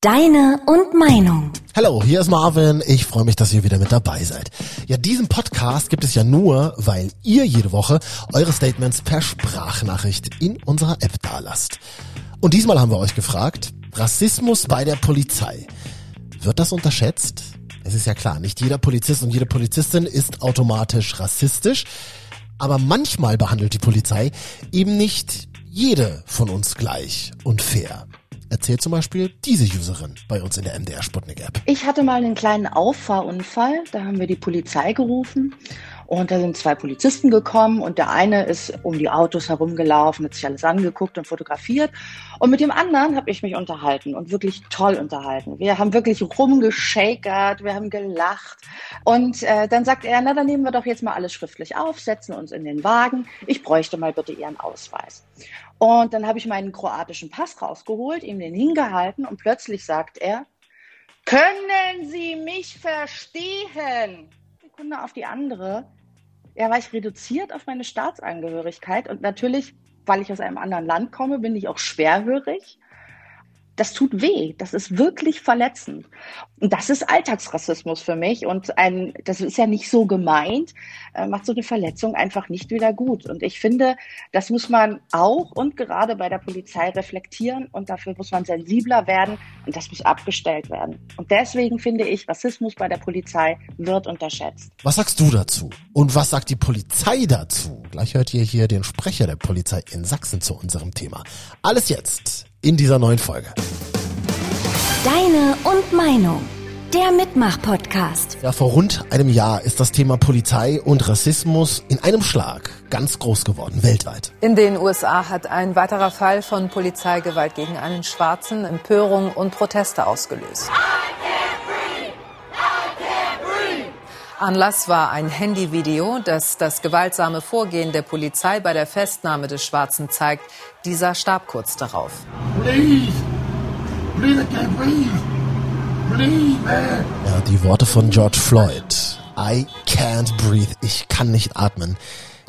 Deine und Meinung. Hallo, hier ist Marvin. Ich freue mich, dass ihr wieder mit dabei seid. Ja, diesen Podcast gibt es ja nur, weil ihr jede Woche eure Statements per Sprachnachricht in unserer App dalasst. Und diesmal haben wir euch gefragt, Rassismus bei der Polizei. Wird das unterschätzt? Es ist ja klar, nicht jeder Polizist und jede Polizistin ist automatisch rassistisch. Aber manchmal behandelt die Polizei eben nicht jede von uns gleich und fair erzählt zum Beispiel diese Userin bei uns in der MDR Sputnik App. Ich hatte mal einen kleinen Auffahrunfall, da haben wir die Polizei gerufen und da sind zwei Polizisten gekommen und der eine ist um die Autos herumgelaufen, hat sich alles angeguckt und fotografiert. Und mit dem anderen habe ich mich unterhalten und wirklich toll unterhalten. Wir haben wirklich rumgeschakert, wir haben gelacht. Und äh, dann sagt er, na dann nehmen wir doch jetzt mal alles schriftlich auf, setzen uns in den Wagen. Ich bräuchte mal bitte Ihren Ausweis. Und dann habe ich meinen kroatischen Pass rausgeholt, ihm den hingehalten und plötzlich sagt er, können Sie mich verstehen? Sekunde auf die andere ja, war ich reduziert auf meine Staatsangehörigkeit und natürlich, weil ich aus einem anderen Land komme, bin ich auch schwerhörig das tut weh, das ist wirklich verletzend. Und das ist Alltagsrassismus für mich und ein, das ist ja nicht so gemeint, äh, macht so eine Verletzung einfach nicht wieder gut. Und ich finde, das muss man auch und gerade bei der Polizei reflektieren und dafür muss man sensibler werden und das muss abgestellt werden. Und deswegen finde ich, Rassismus bei der Polizei wird unterschätzt. Was sagst du dazu? Und was sagt die Polizei dazu? Gleich hört ihr hier den Sprecher der Polizei in Sachsen zu unserem Thema. Alles jetzt in dieser neuen Folge. Deine und Meinung. Der Mitmach-Podcast. Ja, vor rund einem Jahr ist das Thema Polizei und Rassismus in einem Schlag ganz groß geworden, weltweit. In den USA hat ein weiterer Fall von Polizeigewalt gegen einen Schwarzen Empörung und Proteste ausgelöst. Anlass war ein Handyvideo, das das gewaltsame Vorgehen der Polizei bei der Festnahme des Schwarzen zeigt. Dieser starb kurz darauf. Please. Please, I can't breathe. Please, man. Ja, die Worte von George Floyd. I can't breathe. Ich kann nicht atmen.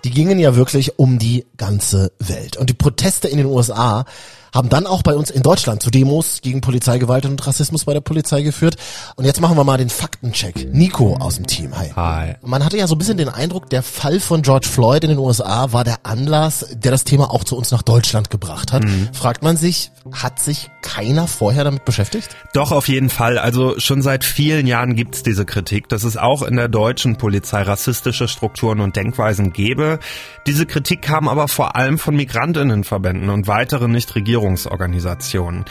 Die gingen ja wirklich um die ganze Welt. Und die Proteste in den USA haben dann auch bei uns in Deutschland zu Demos gegen Polizeigewalt und Rassismus bei der Polizei geführt. Und jetzt machen wir mal den Faktencheck. Nico aus dem Team. Hi. Hi. Man hatte ja so ein bisschen den Eindruck, der Fall von George Floyd in den USA war der Anlass, der das Thema auch zu uns nach Deutschland gebracht hat. Mhm. Fragt man sich, hat sich keiner vorher damit beschäftigt? Doch, auf jeden Fall. Also schon seit vielen Jahren gibt's diese Kritik, dass es auch in der deutschen Polizei rassistische Strukturen und Denkweisen gäbe. Diese Kritik kam aber vor allem von Migrantinnenverbänden und weiteren Nichtregierungsorganisationen.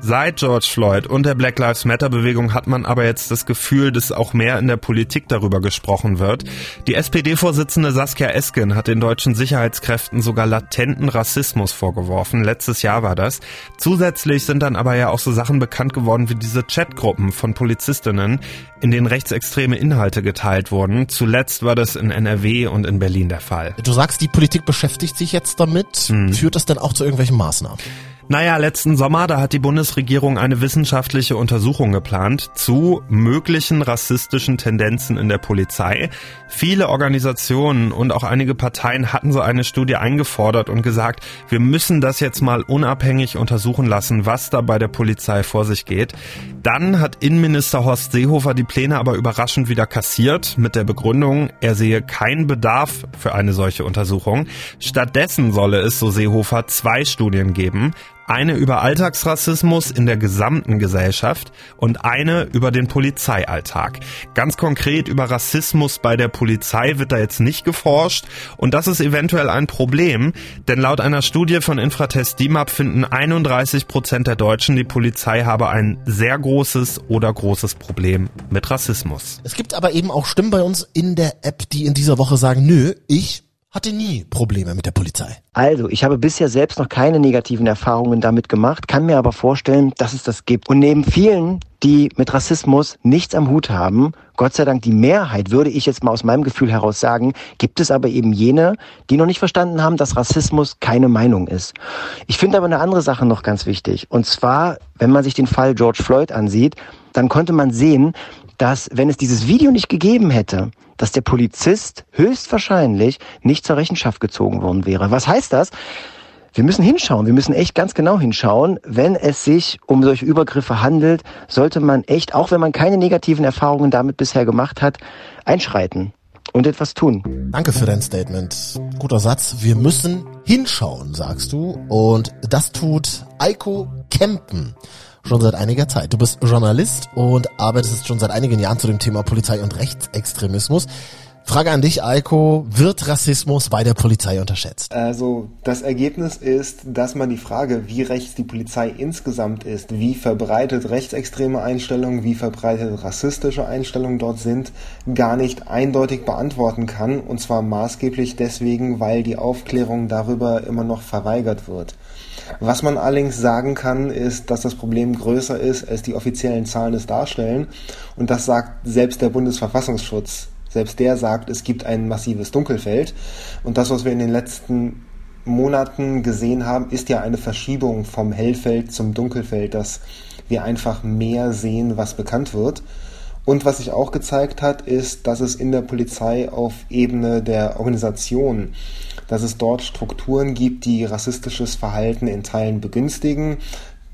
Seit George Floyd und der Black Lives Matter Bewegung hat man aber jetzt das Gefühl, dass auch mehr in der Politik darüber gesprochen wird. Die SPD-Vorsitzende Saskia Esken hat den deutschen Sicherheitskräften sogar latenten Rassismus vorgeworfen. Letztes Jahr war das. Zusätzlich sind dann aber ja auch so Sachen bekannt geworden wie diese Chatgruppen von Polizistinnen, in denen rechtsextreme Inhalte geteilt wurden. Zuletzt war das in NRW und in Berlin der Fall. Du sagst, die Politik beschäftigt sich jetzt damit. Hm. Führt das denn auch zu irgendwelchen Maßnahmen? Naja, letzten Sommer, da hat die Bundesregierung eine wissenschaftliche Untersuchung geplant zu möglichen rassistischen Tendenzen in der Polizei. Viele Organisationen und auch einige Parteien hatten so eine Studie eingefordert und gesagt, wir müssen das jetzt mal unabhängig untersuchen lassen, was da bei der Polizei vor sich geht. Dann hat Innenminister Horst Seehofer die Pläne aber überraschend wieder kassiert mit der Begründung, er sehe keinen Bedarf für eine solche Untersuchung. Stattdessen solle es, so Seehofer, zwei Studien geben. Eine über Alltagsrassismus in der gesamten Gesellschaft und eine über den Polizeialltag. Ganz konkret über Rassismus bei der Polizei wird da jetzt nicht geforscht und das ist eventuell ein Problem, denn laut einer Studie von Infratest DIMAP finden 31 Prozent der Deutschen, die Polizei habe ein sehr großes oder großes Problem mit Rassismus. Es gibt aber eben auch Stimmen bei uns in der App, die in dieser Woche sagen, nö, ich hatte nie Probleme mit der Polizei. Also, ich habe bisher selbst noch keine negativen Erfahrungen damit gemacht, kann mir aber vorstellen, dass es das gibt. Und neben vielen, die mit Rassismus nichts am Hut haben, Gott sei Dank die Mehrheit, würde ich jetzt mal aus meinem Gefühl heraus sagen, gibt es aber eben jene, die noch nicht verstanden haben, dass Rassismus keine Meinung ist. Ich finde aber eine andere Sache noch ganz wichtig. Und zwar, wenn man sich den Fall George Floyd ansieht, dann konnte man sehen, dass wenn es dieses Video nicht gegeben hätte, dass der Polizist höchstwahrscheinlich nicht zur Rechenschaft gezogen worden wäre. Was heißt das? wir müssen hinschauen, wir müssen echt ganz genau hinschauen. Wenn es sich um solche Übergriffe handelt, sollte man echt, auch wenn man keine negativen Erfahrungen damit bisher gemacht hat, einschreiten und etwas tun. Danke für dein Statement. Guter Satz. Wir müssen hinschauen, sagst du. Und das tut Eiko Kempen schon seit einiger Zeit. Du bist Journalist und arbeitest schon seit einigen Jahren zu dem Thema Polizei und Rechtsextremismus. Frage an dich, Eiko. Wird Rassismus bei der Polizei unterschätzt? Also das Ergebnis ist, dass man die Frage, wie rechts die Polizei insgesamt ist, wie verbreitet rechtsextreme Einstellungen, wie verbreitet rassistische Einstellungen dort sind, gar nicht eindeutig beantworten kann. Und zwar maßgeblich deswegen, weil die Aufklärung darüber immer noch verweigert wird. Was man allerdings sagen kann, ist, dass das Problem größer ist, als die offiziellen Zahlen es darstellen. Und das sagt selbst der Bundesverfassungsschutz. Selbst der sagt, es gibt ein massives Dunkelfeld. Und das, was wir in den letzten Monaten gesehen haben, ist ja eine Verschiebung vom Hellfeld zum Dunkelfeld, dass wir einfach mehr sehen, was bekannt wird. Und was sich auch gezeigt hat, ist, dass es in der Polizei auf Ebene der Organisation dass es dort Strukturen gibt, die rassistisches Verhalten in Teilen begünstigen.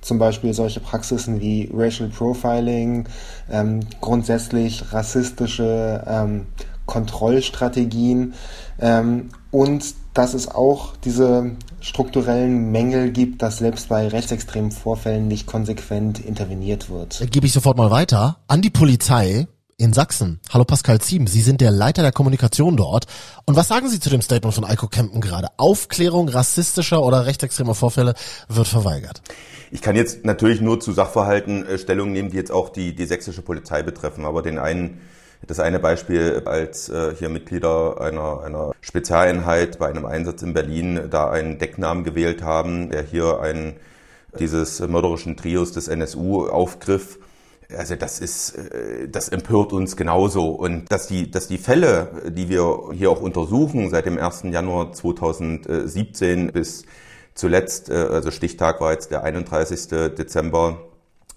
Zum Beispiel solche Praxisen wie Racial Profiling, ähm, grundsätzlich rassistische ähm, Kontrollstrategien ähm, und dass es auch diese strukturellen Mängel gibt, dass selbst bei rechtsextremen Vorfällen nicht konsequent interveniert wird. Gebe ich sofort mal weiter an die Polizei in Sachsen. Hallo Pascal Ziem, Sie sind der Leiter der Kommunikation dort. Und was sagen Sie zu dem Statement von Eiko Kempen gerade? Aufklärung rassistischer oder rechtsextremer Vorfälle wird verweigert. Ich kann jetzt natürlich nur zu Sachverhalten äh, Stellung nehmen, die jetzt auch die, die sächsische Polizei betreffen. Aber den einen, das eine Beispiel, als äh, hier Mitglieder einer, einer Spezialeinheit bei einem Einsatz in Berlin da einen Decknamen gewählt haben, der hier einen dieses mörderischen Trios des NSU aufgriff also das ist, äh, das empört uns genauso. Und dass die, dass die Fälle, die wir hier auch untersuchen, seit dem 1. Januar 2017 bis zuletzt, äh, also Stichtag war jetzt der 31. Dezember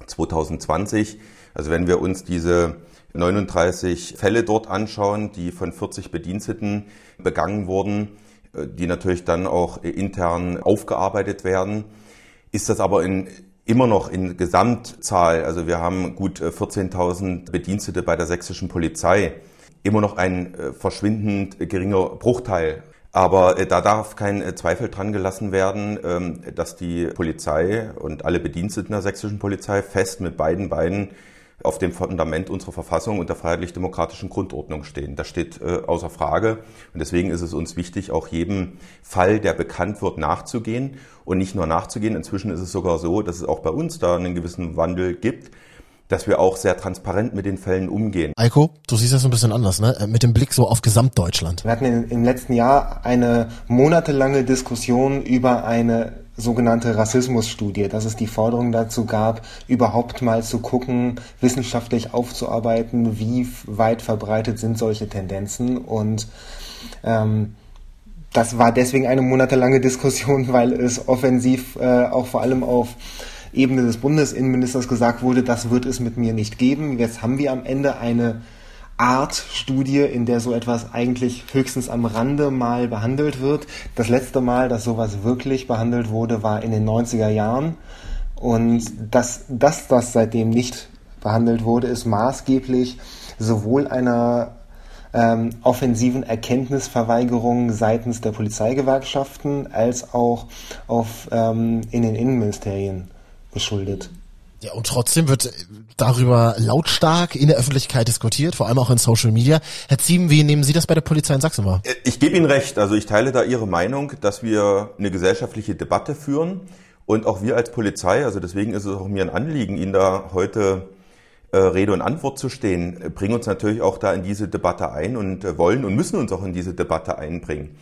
2020. Also wenn wir uns diese 39 Fälle dort anschauen, die von 40 Bediensteten begangen wurden, äh, die natürlich dann auch intern aufgearbeitet werden, ist das aber in immer noch in Gesamtzahl, also wir haben gut 14.000 äh, Bedienstete bei der sächsischen Polizei, immer noch ein äh, verschwindend geringer Bruchteil. Aber da darf kein Zweifel dran gelassen werden, ähm, dass die Polizei und alle Bediensteten der sächsischen Polizei fest mit beiden Beinen auf dem Fundament unserer Verfassung und der freiheitlich-demokratischen Grundordnung stehen. Das steht äh, außer Frage. Und deswegen ist es uns wichtig, auch jedem Fall, der bekannt wird, nachzugehen. Und nicht nur nachzugehen. Inzwischen ist es sogar so, dass es auch bei uns da einen gewissen Wandel gibt dass wir auch sehr transparent mit den Fällen umgehen. Eiko, du siehst das ein bisschen anders, ne? Äh, mit dem Blick so auf Gesamtdeutschland. Wir hatten im letzten Jahr eine monatelange Diskussion über eine sogenannte Rassismusstudie, dass es die Forderung dazu gab, überhaupt mal zu gucken, wissenschaftlich aufzuarbeiten, wie weit verbreitet sind solche Tendenzen und ähm, das war deswegen eine monatelange Diskussion, weil es offensiv äh, auch vor allem auf Ebene des Bundesinnenministers gesagt wurde, das wird es mit mir nicht geben. Jetzt haben wir am Ende eine Art Studie, in der so etwas eigentlich höchstens am Rande mal behandelt wird. Das letzte Mal, dass sowas wirklich behandelt wurde, war in den 90er Jahren. Und dass, dass das seitdem nicht behandelt wurde, ist maßgeblich sowohl einer ähm, offensiven Erkenntnisverweigerung seitens der Polizeigewerkschaften als auch auf, ähm, in den Innenministerien geschuldet. Ja, und trotzdem wird darüber lautstark in der Öffentlichkeit diskutiert, vor allem auch in Social Media. Herr Ziem, wie nehmen Sie das bei der Polizei in Sachsen wahr? Äh, ich gebe Ihnen recht. Also ich teile da Ihre Meinung, dass wir eine gesellschaftliche Debatte führen und auch wir als Polizei, also deswegen ist es auch mir ein Anliegen, Ihnen da heute äh, Rede und Antwort zu stehen, äh, bringen uns natürlich auch da in diese Debatte ein und wollen und müssen uns auch in diese Debatte einbringen.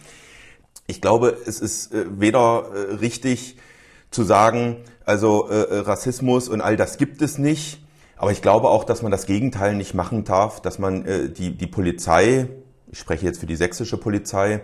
Ich glaube, es ist weder richtig, zu sagen, also äh, äh, Rassismus und all das gibt es nicht. Aber ich glaube auch, dass man das Gegenteil nicht machen darf, dass man äh, die, die Polizei, ich spreche jetzt für die sächsische Polizei,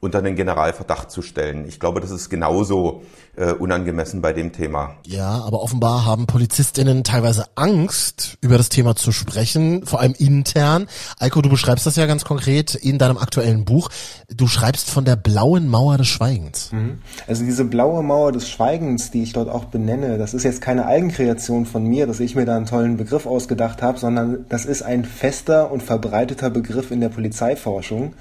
unter den Generalverdacht zu stellen. Ich glaube, das ist genauso äh, unangemessen bei dem Thema. Ja, aber offenbar haben Polizistinnen teilweise Angst, über das Thema zu sprechen, vor allem intern. Eiko, du beschreibst das ja ganz konkret in deinem aktuellen Buch. Du schreibst von der blauen Mauer des Schweigens. Mhm. Also diese blaue Mauer des Schweigens, die ich dort auch benenne, das ist jetzt keine Eigenkreation von mir, dass ich mir da einen tollen Begriff ausgedacht habe, sondern das ist ein fester und verbreiteter Begriff in der Polizeiforschung.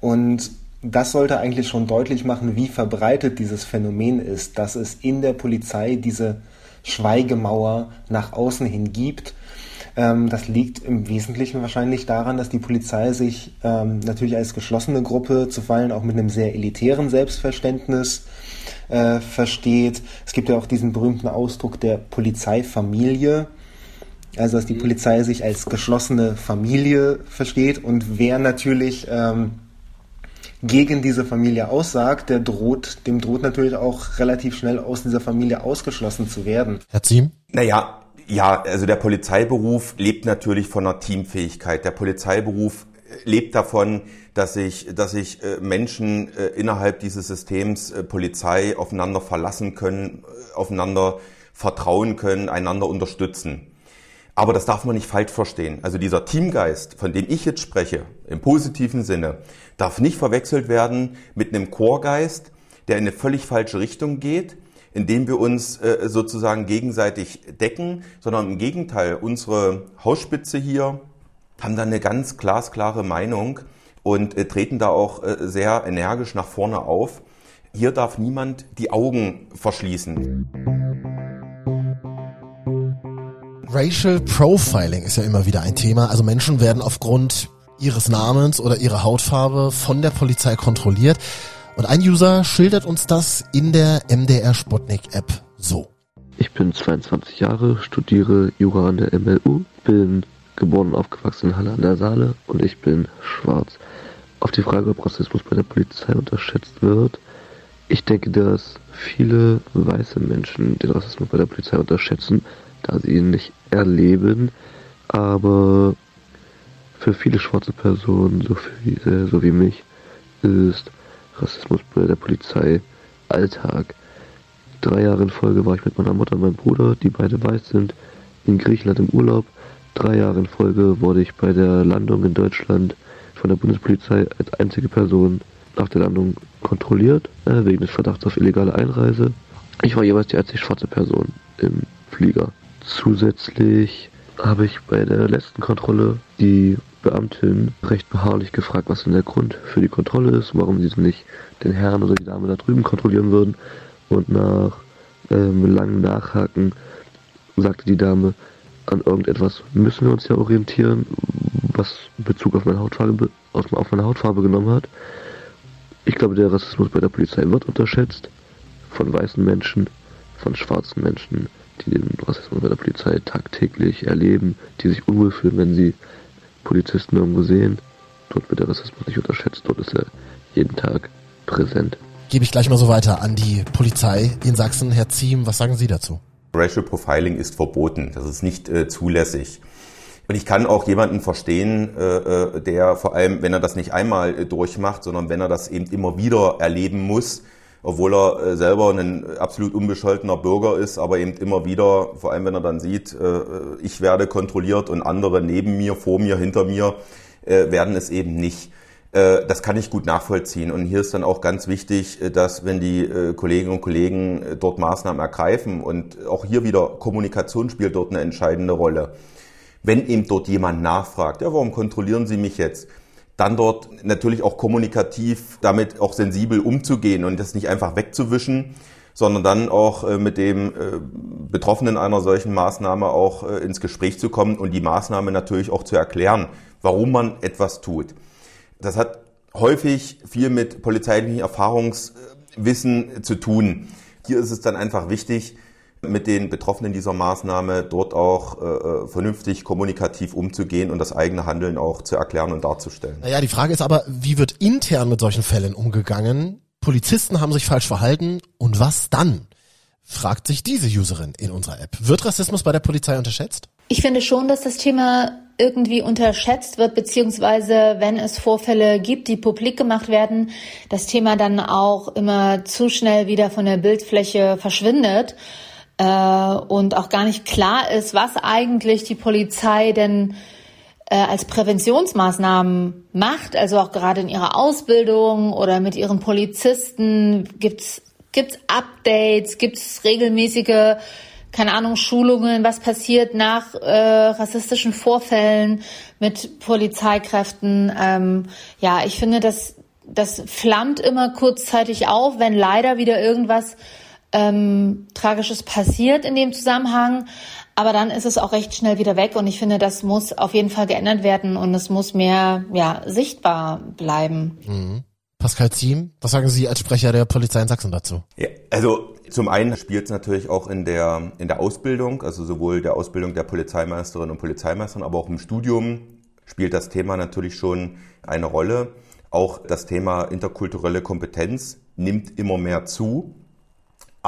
Und das sollte eigentlich schon deutlich machen, wie verbreitet dieses Phänomen ist, dass es in der Polizei diese Schweigemauer nach außen hin gibt. Ähm, das liegt im Wesentlichen wahrscheinlich daran, dass die Polizei sich ähm, natürlich als geschlossene Gruppe zuweilen auch mit einem sehr elitären Selbstverständnis äh, versteht. Es gibt ja auch diesen berühmten Ausdruck der Polizeifamilie. Also dass die Polizei sich als geschlossene Familie versteht und wer natürlich ähm, gegen diese Familie aussagt, der droht, dem droht natürlich auch relativ schnell aus dieser Familie ausgeschlossen zu werden. Herr Ziem? Naja, ja, also der Polizeiberuf lebt natürlich von einer Teamfähigkeit. Der Polizeiberuf lebt davon, dass sich, dass sich äh, Menschen äh, innerhalb dieses Systems äh, Polizei aufeinander verlassen können, aufeinander vertrauen können, einander unterstützen. Aber das darf man nicht falsch verstehen. Also dieser Teamgeist, von dem ich jetzt spreche, im positiven Sinne, darf nicht verwechselt werden mit einem Chorgeist, der in eine völlig falsche Richtung geht, indem wir uns äh, sozusagen gegenseitig decken, sondern im Gegenteil, unsere Hausspitze hier haben da eine ganz glasklare Meinung und äh, treten da auch äh, sehr energisch nach vorne auf. Hier darf niemand die Augen verschließen. Racial Profiling ist ja immer wieder ein Thema. Also Menschen werden aufgrund ihres Namens oder ihrer Hautfarbe von der Polizei kontrolliert. Und ein User schildert uns das in der MDR Sputnik App so. Ich bin 22 Jahre, studiere Jura an der MLU, bin geboren und aufgewachsen in Halle an der Saale und ich bin schwarz. Auf die Frage, ob Rassismus bei der Polizei unterschätzt wird, ich denke, dass viele weiße Menschen den Rassismus bei der Polizei unterschätzen, da sie ihn nicht erleben, aber für viele schwarze Personen, so, wie, äh, so wie mich, ist Rassismus bei der Polizei Alltag. Drei Jahre in Folge war ich mit meiner Mutter und meinem Bruder, die beide weiß sind, in Griechenland im Urlaub. Drei Jahre in Folge wurde ich bei der Landung in Deutschland von der Bundespolizei als einzige Person nach der Landung kontrolliert, äh, wegen des Verdachts auf illegale Einreise. Ich war jeweils die einzige schwarze Person im Flieger. Zusätzlich habe ich bei der letzten Kontrolle die Beamtin recht beharrlich gefragt, was denn der Grund für die Kontrolle ist, warum sie nicht den Herrn oder die Dame da drüben kontrollieren würden. Und nach ähm, langem Nachhaken sagte die Dame, an irgendetwas müssen wir uns ja orientieren, was Bezug auf meine Hautfarbe, auf meine Hautfarbe genommen hat. Ich glaube, der Rassismus bei der Polizei wird unterschätzt. Von weißen Menschen, von schwarzen Menschen, die den Rassismus bei der Polizei tagtäglich erleben, die sich unwohl fühlen, wenn sie Polizisten irgendwo sehen. Dort wird der Rassismus nicht unterschätzt, dort ist er jeden Tag präsent. Gebe ich gleich mal so weiter an die Polizei in Sachsen. Herr Ziem, was sagen Sie dazu? Racial Profiling ist verboten. Das ist nicht äh, zulässig. Und ich kann auch jemanden verstehen, äh, äh der vor allem, wenn er das nicht einmal äh, durchmacht, sondern wenn er das eben immer wieder erleben muss, obwohl er äh, selber ein absolut unbescholtener Bürger ist, aber eben immer wieder, vor allem wenn er dann sieht, äh, ich werde kontrolliert und andere neben mir, vor mir, hinter mir äh, werden es eben nicht. Das kann ich gut nachvollziehen. Und hier ist dann auch ganz wichtig, dass wenn die Kolleginnen und Kollegen dort Maßnahmen ergreifen und auch hier wieder Kommunikation spielt dort eine entscheidende Rolle. Wenn eben dort jemand nachfragt, ja, warum kontrollieren Sie mich jetzt? Dann dort natürlich auch kommunikativ damit auch sensibel umzugehen und das nicht einfach wegzuwischen, sondern dann auch äh, mit dem äh, Betroffenen einer solchen Maßnahme auch äh, ins Gespräch zu kommen und die Maßnahme natürlich auch zu erklären, warum man etwas tut. Das hat häufig viel mit polizeilichen Erfahrungswissen zu tun. Hier ist es dann einfach wichtig, mit den Betroffenen dieser Maßnahme dort auch äh, äh, vernünftig kommunikativ umzugehen und das eigene Handeln auch zu erklären und darzustellen. Naja, die Frage ist aber, wie wird intern mit solchen Fällen umgegangen? Polizisten haben sich falsch verhalten und was dann? Fragt sich diese Userin in unserer App. Wird Rassismus bei der Polizei unterschätzt? Ich finde schon, dass das Thema irgendwie unterschätzt wird, beziehungsweise wenn es Vorfälle gibt, die publik gemacht werden, das Thema dann auch immer zu schnell wieder von der Bildfläche verschwindet äh, und auch gar nicht klar ist, was eigentlich die Polizei denn äh, als Präventionsmaßnahmen macht, also auch gerade in ihrer Ausbildung oder mit ihren Polizisten gibt's gibt's Updates, gibt's regelmäßige keine Ahnung, Schulungen, was passiert nach äh, rassistischen Vorfällen mit Polizeikräften. Ähm, ja, ich finde, das, das flammt immer kurzzeitig auf, wenn leider wieder irgendwas ähm, Tragisches passiert in dem Zusammenhang. Aber dann ist es auch recht schnell wieder weg und ich finde, das muss auf jeden Fall geändert werden und es muss mehr ja, sichtbar bleiben. Mhm. Pascal Ziem, was sagen Sie als Sprecher der Polizei in Sachsen dazu? Ja, also zum einen spielt es natürlich auch in der, in der Ausbildung, also sowohl der Ausbildung der Polizeimeisterinnen und Polizeimeistern, aber auch im Studium spielt das Thema natürlich schon eine Rolle. Auch das Thema interkulturelle Kompetenz nimmt immer mehr zu.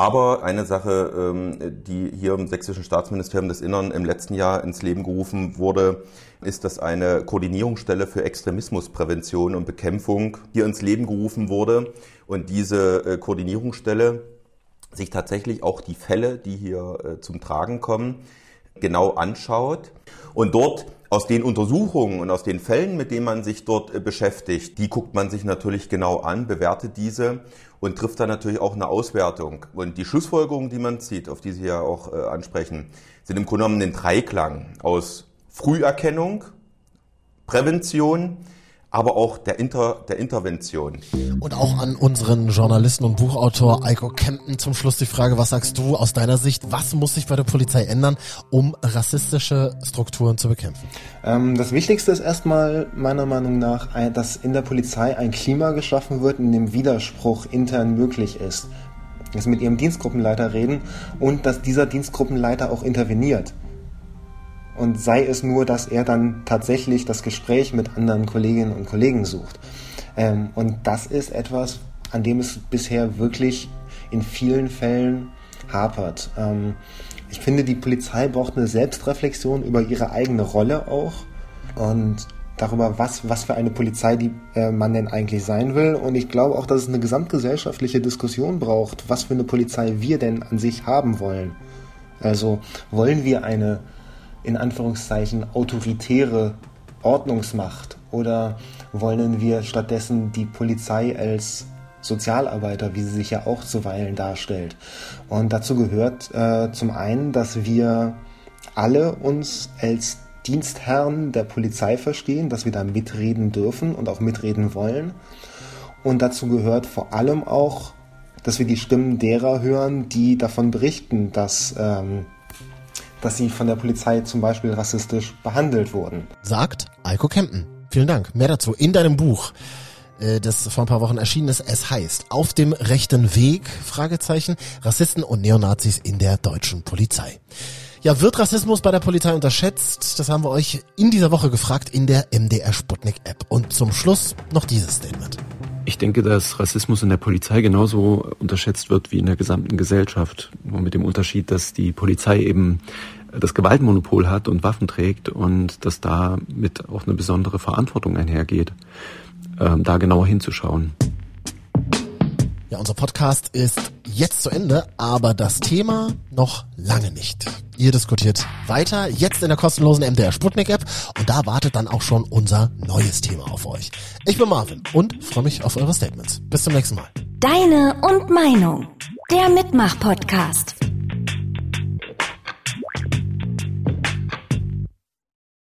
Aber eine Sache, ähm, die hier im Sächsischen Staatsministerium des Innern im letzten Jahr ins Leben gerufen wurde, ist, dass eine Koordinierungsstelle für Extremismusprävention und Bekämpfung hier ins Leben gerufen wurde. Und diese äh, Koordinierungsstelle sich tatsächlich auch die Fälle, die hier äh, zum Tragen kommen, genau anschaut und dort aus den Untersuchungen und aus den Fällen, mit denen man sich dort äh, beschäftigt, die guckt man sich natürlich genau an, bewertet diese und trifft dann natürlich auch eine Auswertung. Und die Schlussfolgerungen, die man zieht, auf die Sie ja auch äh, ansprechen, sind im Grunde genommen ein Dreiklang aus Früherkennung, Prävention, aber auch der, Inter, der Intervention. Und auch an unseren Journalisten und Buchautor Eiko Kempen zum Schluss die Frage, was sagst du aus deiner Sicht, was muss sich bei der Polizei ändern, um rassistische Strukturen zu bekämpfen? Ähm, das Wichtigste ist erstmal meiner Meinung nach, dass in der Polizei ein Klima geschaffen wird, in dem Widerspruch intern möglich ist. Dass sie mit ihrem Dienstgruppenleiter reden und dass dieser Dienstgruppenleiter auch interveniert und sei es nur, dass er dann tatsächlich das Gespräch mit anderen Kolleginnen und Kollegen sucht. Ähm, und das ist etwas, an dem es bisher wirklich in vielen Fällen hapert. Ähm, ich finde, die Polizei braucht eine Selbstreflexion über ihre eigene Rolle auch und darüber, was, was für eine Polizei die, äh, man denn eigentlich sein will. Und ich glaube auch, dass es eine gesamtgesellschaftliche Diskussion braucht, was für eine Polizei wir denn an sich haben wollen. Also wollen wir eine in Anführungszeichen autoritäre Ordnungsmacht oder wollen wir stattdessen die Polizei als Sozialarbeiter, wie sie sich ja auch zuweilen darstellt. Und dazu gehört äh, zum einen, dass wir alle uns als Dienstherren der Polizei verstehen, dass wir da mitreden dürfen und auch mitreden wollen. Und dazu gehört vor allem auch, dass wir die Stimmen derer hören, die davon berichten, dass ähm, dass sie von der Polizei zum Beispiel rassistisch behandelt wurden. Sagt Alko Kempen. Vielen Dank. Mehr dazu in deinem Buch äh, das vor ein paar Wochen erschienen ist. Es heißt Auf dem rechten Weg, Fragezeichen, Rassisten und Neonazis in der deutschen Polizei. Ja, wird Rassismus bei der Polizei unterschätzt? Das haben wir euch in dieser Woche gefragt in der MDR Sputnik App. Und zum Schluss noch dieses Statement. Ich denke, dass Rassismus in der Polizei genauso unterschätzt wird wie in der gesamten Gesellschaft. Nur mit dem Unterschied, dass die Polizei eben das Gewaltmonopol hat und Waffen trägt und dass da mit auch eine besondere Verantwortung einhergeht, ähm, da genauer hinzuschauen. Ja, unser Podcast ist jetzt zu Ende, aber das Thema noch lange nicht. Ihr diskutiert weiter, jetzt in der kostenlosen MDR Sputnik App und da wartet dann auch schon unser neues Thema auf euch. Ich bin Marvin und freue mich auf eure Statements. Bis zum nächsten Mal. Deine und Meinung. Der Mitmach-Podcast.